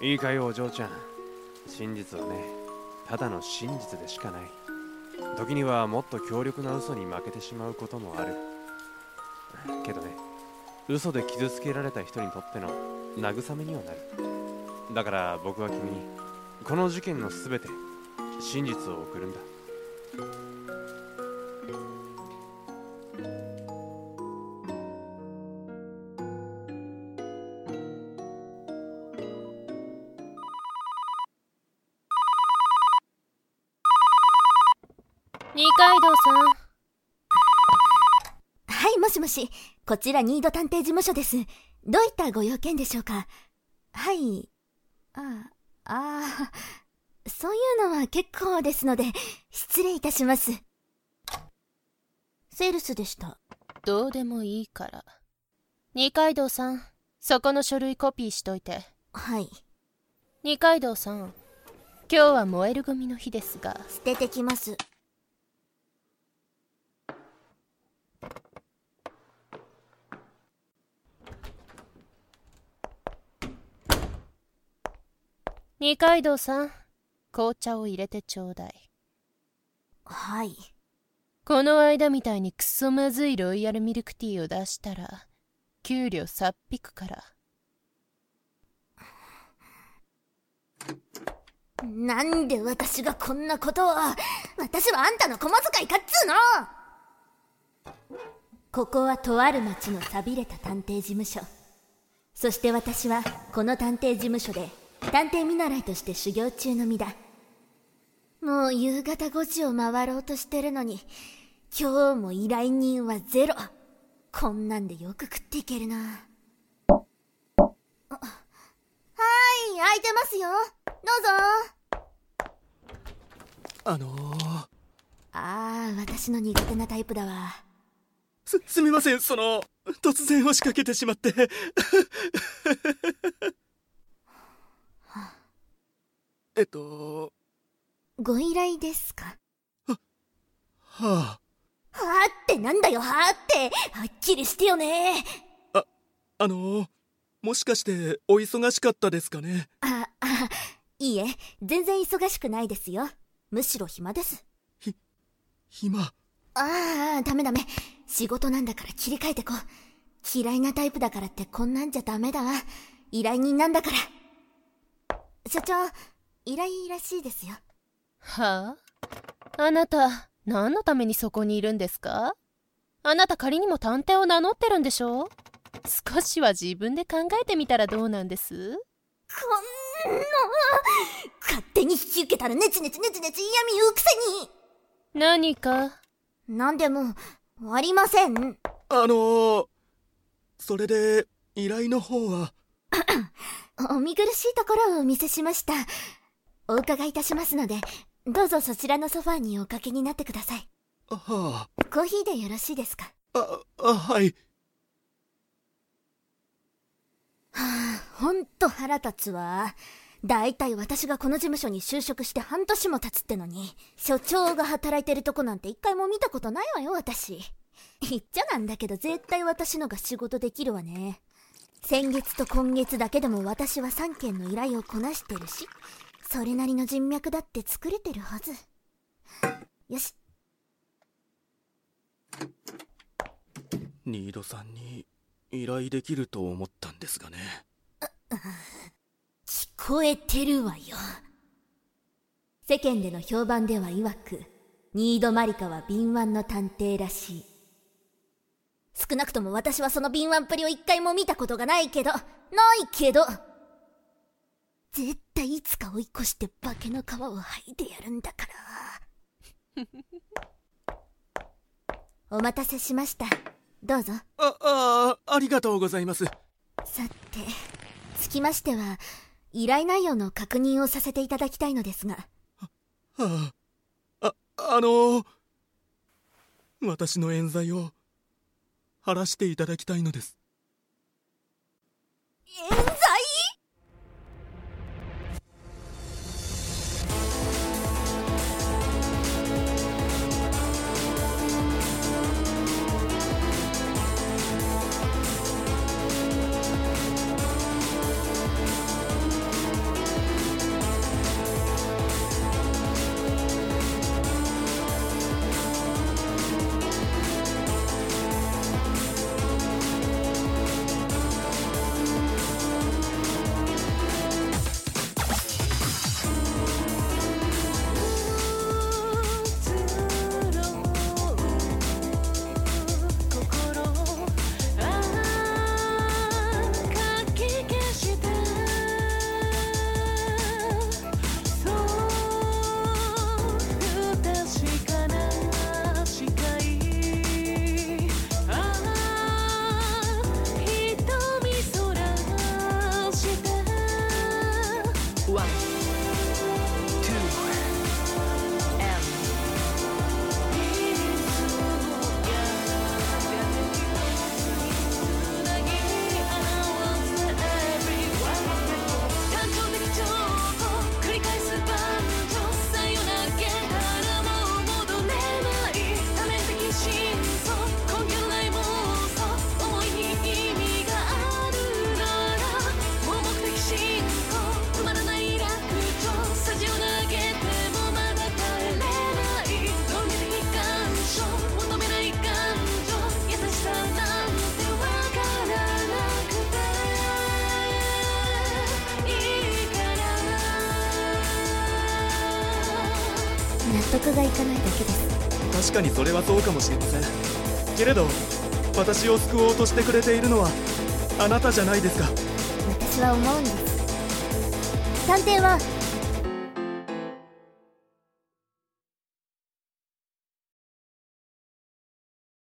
いいかよお嬢ちゃん。真実はねただの真実でしかない。時にはもっと強力な嘘に負けてしまうこともある。けどね嘘で傷つけられた人にとっての慰めにはなる。だから僕は君にこの事件の全て真実を送るんだ。二階堂さんはい、もしもし。こちら、ニード探偵事務所です。どういったご用件でしょうか？はい。ああ、ああ、そういうのは結構ですので、失礼いたします。セールスでした。どうでもいいから二階堂さんそこの書類コピーしといてはい。二階堂さん今日は燃えるゴミの日ですが捨ててきます。二階堂さん紅茶を入れてちょうだい。はい。この間みたいにクソまずいロイヤルミルクティーを出したら給料さっぴくから。なんで私がこんなことを私はあんたの小遣いかっつーの！ここはとある町の寂れた探偵事務所。そして私はこの探偵事務所で探偵見習いとして修行中の身だ。もう夕方5時を回ろうとしてるのに今日も依頼人はゼロ。こんなんでよく食っていけるな。あはい空いてますよ。どうぞ。あのー、ああ私の苦手なタイプだわ。す、すみません、その、突然押しかけてしまって。えっと、ご依頼ですか？はあ、はあってなんだよはあって。はっきりしてよね。あのー、もしかしてお忙しかったですかね？ああいいえ。全然忙しくないですよ。むしろ暇です。暇。ああダメダメ。仕事なんだから切り替えてこう。嫌いなタイプだからってこんなんじゃダメだ。わ依頼人なんだから。所長依頼らしいですよ。はあ？あなた何のためにそこにいるんですか？あなた仮にも探偵を名乗ってるんでしょ少しは自分で考えてみたらどうなんです？こんな勝手に引き受けたらネチネチネチネチ嫌味言うくせに。何か？なんでもありません。あのー、それで、依頼の方は、お見苦しいところをお見せしましたお伺いいたしますのでどうぞそちらのソファーにおかけになってください。はコーヒーでよろしいですか？あ、あ、あ、はい。ほんと腹立つわ。だいたい私がこの事務所に就職して半年も経つってのに所長が働いてるとこなんて一回も見たことないわよ私。言っちゃなんだけど絶対私のが仕事できるわね。先月と今月だけでも私は3件の依頼をこなしてるしそれなりの人脈だって作れてるはず。よし。ニードさんに依頼できると思ったんですがね。聞こえてるわよ。世間での評判では曰くニードマリカは敏腕の探偵らしい。少なくとも私はその敏腕っぷりを一回も見たことがないけどないけど絶対いつか追い越して化けの皮を剥いでやるんだから お待たせしましたどうぞあ、あ、ありがとうございます。さてつきましては依頼内容の確認をさせていただきたいのですがはあ、あ、あのー、私の冤罪を晴らしていただきたいのです。得がいかないだけです。確かにそれはそうかもしれません。けれど私を救おうとしてくれているのはあなたじゃないですか。私は思うんです。探偵は